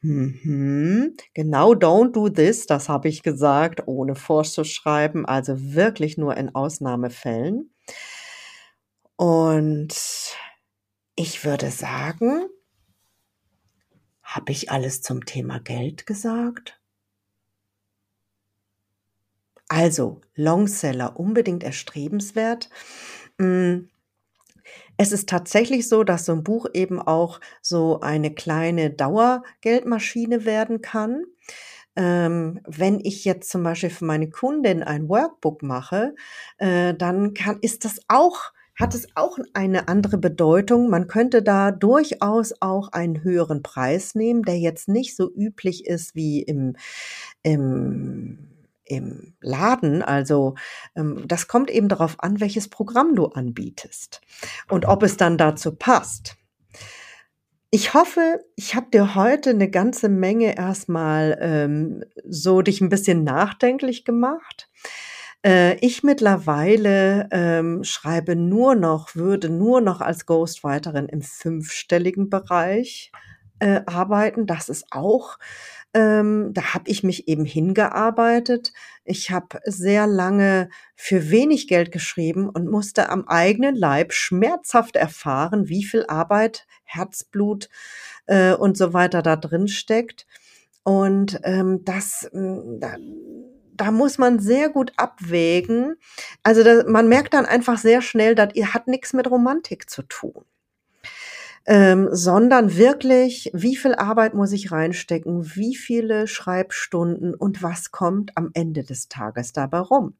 Mhm. Genau, don't do this, das habe ich gesagt, ohne vorzuschreiben, also wirklich nur in Ausnahmefällen. Und ich würde sagen, habe ich alles zum Thema Geld gesagt? Also, Longseller unbedingt erstrebenswert. Hm, es ist tatsächlich so, dass so ein Buch eben auch so eine kleine Dauergeldmaschine werden kann. Ähm, wenn ich jetzt zum Beispiel für meine Kundin ein Workbook mache, äh, dann kann, ist das auch hat es auch eine andere Bedeutung. Man könnte da durchaus auch einen höheren Preis nehmen, der jetzt nicht so üblich ist wie im, im im Laden. Also ähm, das kommt eben darauf an, welches Programm du anbietest und ob es dann dazu passt. Ich hoffe, ich habe dir heute eine ganze Menge erstmal ähm, so dich ein bisschen nachdenklich gemacht. Äh, ich mittlerweile ähm, schreibe nur noch, würde nur noch als Ghostwriterin im fünfstelligen Bereich äh, arbeiten. Das ist auch ähm, da habe ich mich eben hingearbeitet. Ich habe sehr lange für wenig Geld geschrieben und musste am eigenen Leib schmerzhaft erfahren, wie viel Arbeit, Herzblut äh, und so weiter da drin steckt. Und ähm, das, hm, da, da muss man sehr gut abwägen. Also da, man merkt dann einfach sehr schnell, dass ihr hat nichts mit Romantik zu tun ähm, sondern wirklich, wie viel Arbeit muss ich reinstecken, wie viele Schreibstunden und was kommt am Ende des Tages dabei rum.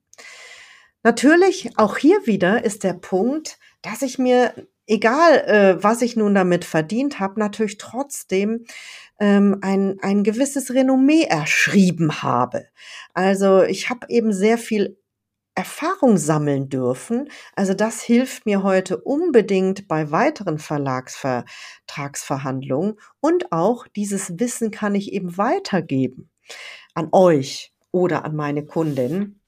Natürlich, auch hier wieder ist der Punkt, dass ich mir, egal äh, was ich nun damit verdient habe, natürlich trotzdem ähm, ein, ein gewisses Renommee erschrieben habe. Also ich habe eben sehr viel Erfahrung sammeln dürfen. Also das hilft mir heute unbedingt bei weiteren Verlagsvertragsverhandlungen und auch dieses Wissen kann ich eben weitergeben an euch oder an meine Kundin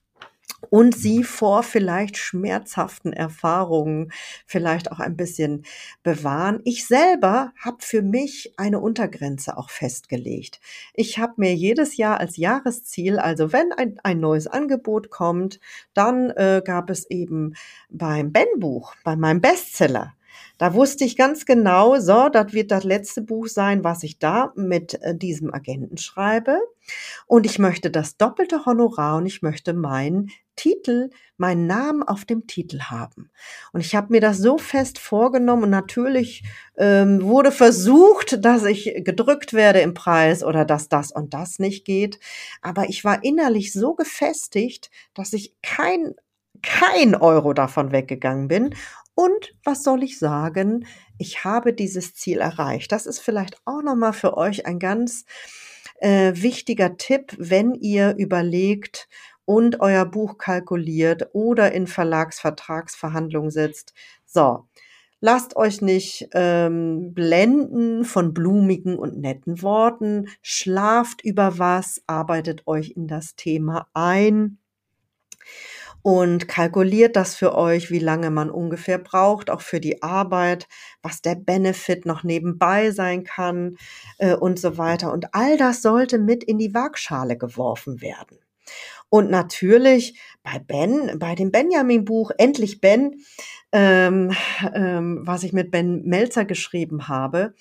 und sie vor vielleicht schmerzhaften Erfahrungen vielleicht auch ein bisschen bewahren. Ich selber habe für mich eine Untergrenze auch festgelegt. Ich habe mir jedes Jahr als Jahresziel, also wenn ein, ein neues Angebot kommt, dann äh, gab es eben beim Ben-Buch, bei meinem Bestseller, da wusste ich ganz genau, so, das wird das letzte Buch sein, was ich da mit äh, diesem Agenten schreibe. Und ich möchte das doppelte Honorar und ich möchte meinen Titel, meinen Namen auf dem Titel haben. Und ich habe mir das so fest vorgenommen und natürlich ähm, wurde versucht, dass ich gedrückt werde im Preis oder dass das und das nicht geht. Aber ich war innerlich so gefestigt, dass ich kein kein Euro davon weggegangen bin und was soll ich sagen? Ich habe dieses Ziel erreicht. Das ist vielleicht auch nochmal für euch ein ganz äh, wichtiger Tipp, wenn ihr überlegt und euer Buch kalkuliert oder in Verlagsvertragsverhandlungen sitzt. So, Lasst euch nicht ähm, blenden von blumigen und netten Worten. Schlaft über was, arbeitet euch in das Thema ein und kalkuliert das für euch, wie lange man ungefähr braucht, auch für die Arbeit, was der Benefit noch nebenbei sein kann äh, und so weiter. Und all das sollte mit in die Waagschale geworfen werden. Und natürlich bei Ben, bei dem Benjamin-Buch, Endlich Ben, ähm, ähm, was ich mit Ben Melzer geschrieben habe,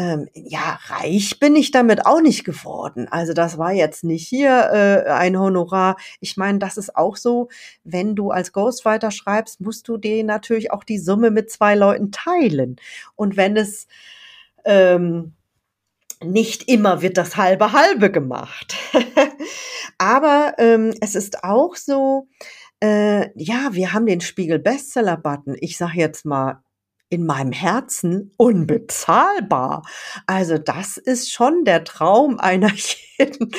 ähm, ja, reich bin ich damit auch nicht geworden. Also das war jetzt nicht hier äh, ein Honorar. Ich meine, das ist auch so, wenn du als Ghostwriter schreibst, musst du dir natürlich auch die Summe mit zwei Leuten teilen. Und wenn es ähm, nicht immer wird das halbe halbe gemacht. Aber ähm, es ist auch so, äh, ja, wir haben den Spiegel Bestseller Button. Ich sage jetzt mal in meinem Herzen unbezahlbar. Also das ist schon der Traum einer jeden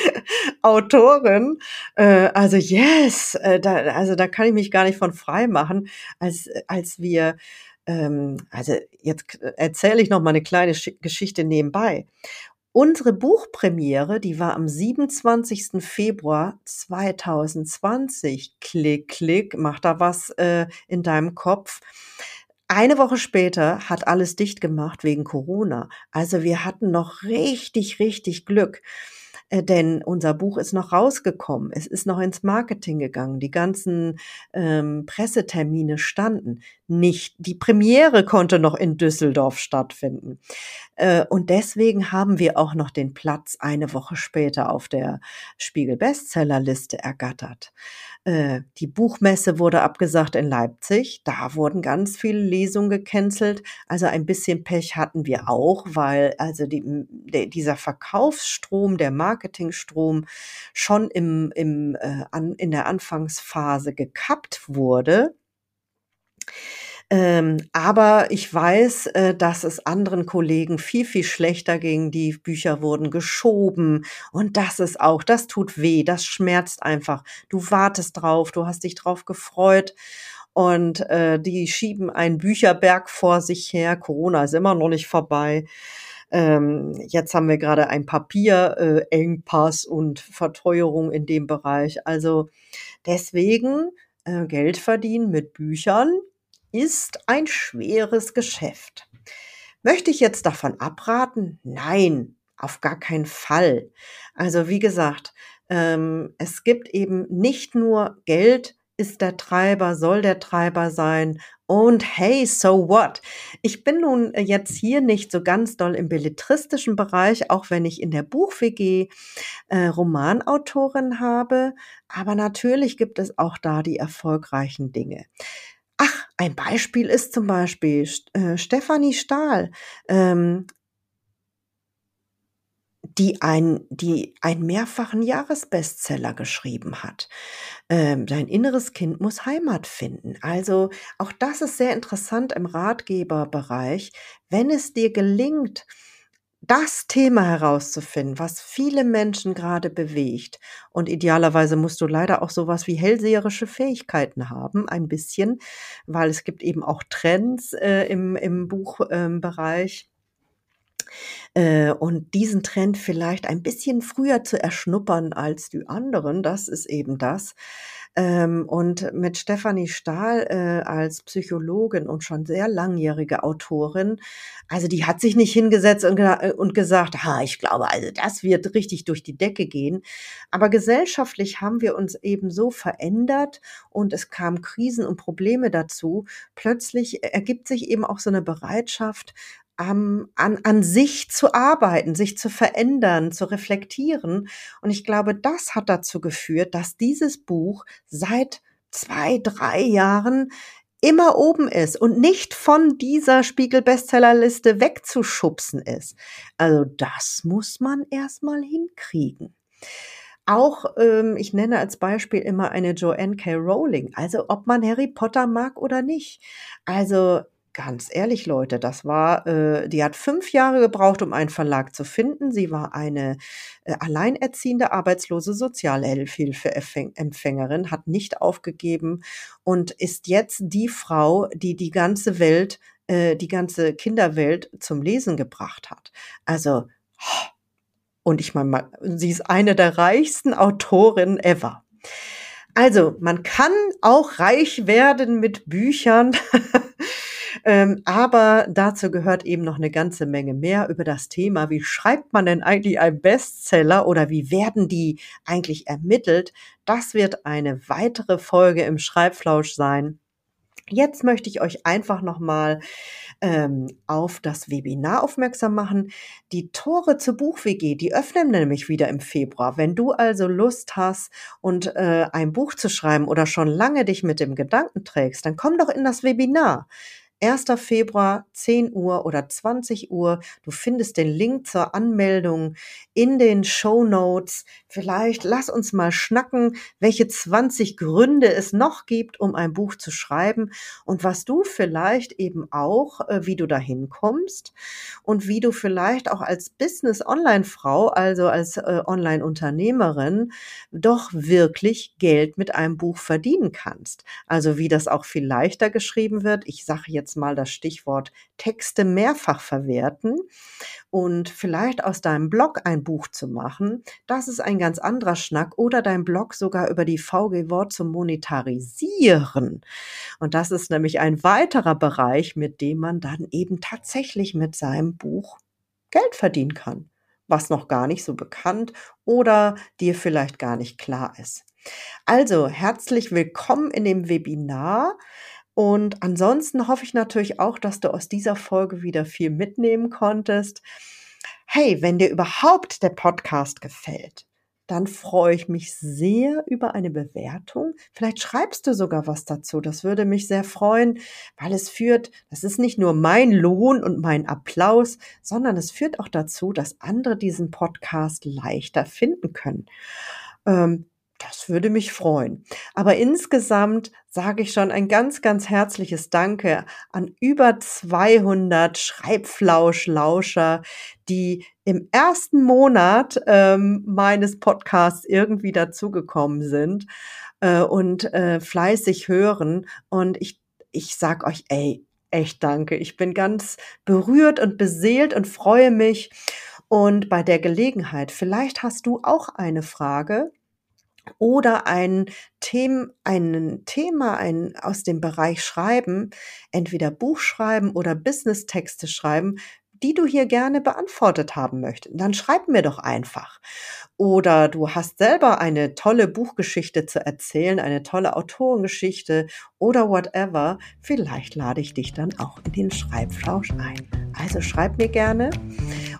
Autorin. Äh, also yes, äh, da, also da kann ich mich gar nicht von frei machen, als, als wir ähm, also jetzt erzähle ich noch mal eine kleine Geschichte nebenbei. Unsere Buchpremiere, die war am 27. Februar 2020. Klick, klick, mach da was äh, in deinem Kopf. Eine Woche später hat alles dicht gemacht wegen Corona. Also wir hatten noch richtig, richtig Glück. Äh, denn unser Buch ist noch rausgekommen. Es ist noch ins Marketing gegangen. Die ganzen ähm, Pressetermine standen. Nicht. Die Premiere konnte noch in Düsseldorf stattfinden. Äh, und deswegen haben wir auch noch den Platz eine Woche später auf der Spiegel Bestsellerliste ergattert. Äh, die Buchmesse wurde abgesagt in Leipzig. Da wurden ganz viele Lesungen gecancelt. Also ein bisschen Pech hatten wir auch, weil also die, der, dieser Verkaufsstrom, der Marketingstrom schon im, im, äh, an, in der Anfangsphase gekappt wurde. Ähm, aber ich weiß, äh, dass es anderen Kollegen viel, viel schlechter ging. Die Bücher wurden geschoben. Und das ist auch, das tut weh, das schmerzt einfach. Du wartest drauf, du hast dich drauf gefreut. Und äh, die schieben einen Bücherberg vor sich her. Corona ist immer noch nicht vorbei. Ähm, jetzt haben wir gerade ein Papierengpass äh, und Verteuerung in dem Bereich. Also deswegen äh, Geld verdienen mit Büchern ist ein schweres Geschäft. Möchte ich jetzt davon abraten? Nein, auf gar keinen Fall. Also wie gesagt, ähm, es gibt eben nicht nur Geld ist der Treiber, soll der Treiber sein und hey, so what? Ich bin nun jetzt hier nicht so ganz doll im belletristischen Bereich, auch wenn ich in der Buch-WG äh, Romanautorin habe, aber natürlich gibt es auch da die erfolgreichen Dinge. Ein Beispiel ist zum Beispiel äh, Stefanie Stahl, ähm, die ein, die einen mehrfachen Jahresbestseller geschrieben hat. Ähm, dein inneres Kind muss Heimat finden. Also auch das ist sehr interessant im Ratgeberbereich. Wenn es dir gelingt, das Thema herauszufinden, was viele Menschen gerade bewegt. Und idealerweise musst du leider auch sowas wie hellseherische Fähigkeiten haben, ein bisschen, weil es gibt eben auch Trends äh, im, im Buchbereich. Ähm, äh, und diesen Trend vielleicht ein bisschen früher zu erschnuppern als die anderen, das ist eben das. Ähm, und mit Stefanie Stahl äh, als Psychologin und schon sehr langjährige Autorin, also die hat sich nicht hingesetzt und, äh, und gesagt, ha, ich glaube, also das wird richtig durch die Decke gehen. Aber gesellschaftlich haben wir uns eben so verändert und es kamen Krisen und Probleme dazu. Plötzlich ergibt sich eben auch so eine Bereitschaft, ähm, an, an sich zu arbeiten, sich zu verändern, zu reflektieren. Und ich glaube, das hat dazu geführt, dass dieses Buch seit zwei, drei Jahren immer oben ist und nicht von dieser Spiegel-Bestsellerliste wegzuschubsen ist. Also das muss man erstmal hinkriegen. Auch, ähm, ich nenne als Beispiel immer eine Joanne K. Rowling, also ob man Harry Potter mag oder nicht. Also Ganz ehrlich, Leute, das war, äh, die hat fünf Jahre gebraucht, um einen Verlag zu finden. Sie war eine äh, alleinerziehende, arbeitslose Sozialhilfeempfängerin, hat nicht aufgegeben und ist jetzt die Frau, die die ganze Welt äh, die ganze Kinderwelt zum Lesen gebracht hat. Also, und ich meine, sie ist eine der reichsten Autorinnen ever. Also, man kann auch reich werden mit Büchern. ähm, aber dazu gehört eben noch eine ganze Menge mehr über das Thema, wie schreibt man denn eigentlich ein Bestseller oder wie werden die eigentlich ermittelt. Das wird eine weitere Folge im Schreibflausch sein. Jetzt möchte ich euch einfach nochmal ähm, auf das Webinar aufmerksam machen. Die Tore zur Buch-WG, die öffnen nämlich wieder im Februar. Wenn du also Lust hast und äh, ein Buch zu schreiben oder schon lange dich mit dem Gedanken trägst, dann komm doch in das Webinar. 1. Februar, 10 Uhr oder 20 Uhr. Du findest den Link zur Anmeldung in den Show Notes. Vielleicht lass uns mal schnacken, welche 20 Gründe es noch gibt, um ein Buch zu schreiben und was du vielleicht eben auch, äh, wie du dahin kommst und wie du vielleicht auch als Business Online Frau, also als äh, Online Unternehmerin, doch wirklich Geld mit einem Buch verdienen kannst. Also wie das auch viel leichter geschrieben wird. Ich sage jetzt jetzt mal das Stichwort Texte mehrfach verwerten und vielleicht aus deinem Blog ein Buch zu machen, das ist ein ganz anderer Schnack oder dein Blog sogar über die VG Wort zu monetarisieren. Und das ist nämlich ein weiterer Bereich, mit dem man dann eben tatsächlich mit seinem Buch Geld verdienen kann, was noch gar nicht so bekannt oder dir vielleicht gar nicht klar ist. Also herzlich willkommen in dem Webinar. Und ansonsten hoffe ich natürlich auch, dass du aus dieser Folge wieder viel mitnehmen konntest. Hey, wenn dir überhaupt der Podcast gefällt, dann freue ich mich sehr über eine Bewertung. Vielleicht schreibst du sogar was dazu. Das würde mich sehr freuen, weil es führt, das ist nicht nur mein Lohn und mein Applaus, sondern es führt auch dazu, dass andere diesen Podcast leichter finden können. Ähm, das würde mich freuen. Aber insgesamt sage ich schon ein ganz, ganz herzliches Danke an über 200 Schreibflausch-Lauscher, die im ersten Monat ähm, meines Podcasts irgendwie dazugekommen sind äh, und äh, fleißig hören. Und ich, ich sag euch, ey, echt danke. Ich bin ganz berührt und beseelt und freue mich. Und bei der Gelegenheit, vielleicht hast du auch eine Frage, oder ein Them ein Thema ein, aus dem Bereich Schreiben, entweder Buch schreiben oder Business-Texte schreiben, die du hier gerne beantwortet haben möchtest, dann schreib mir doch einfach. Oder du hast selber eine tolle Buchgeschichte zu erzählen, eine tolle Autorengeschichte oder whatever. Vielleicht lade ich dich dann auch in den Schreibflausch ein. Also schreib mir gerne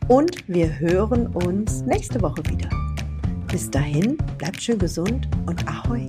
und wir hören uns nächste Woche wieder. Bis dahin, bleibt schön gesund und ahoi!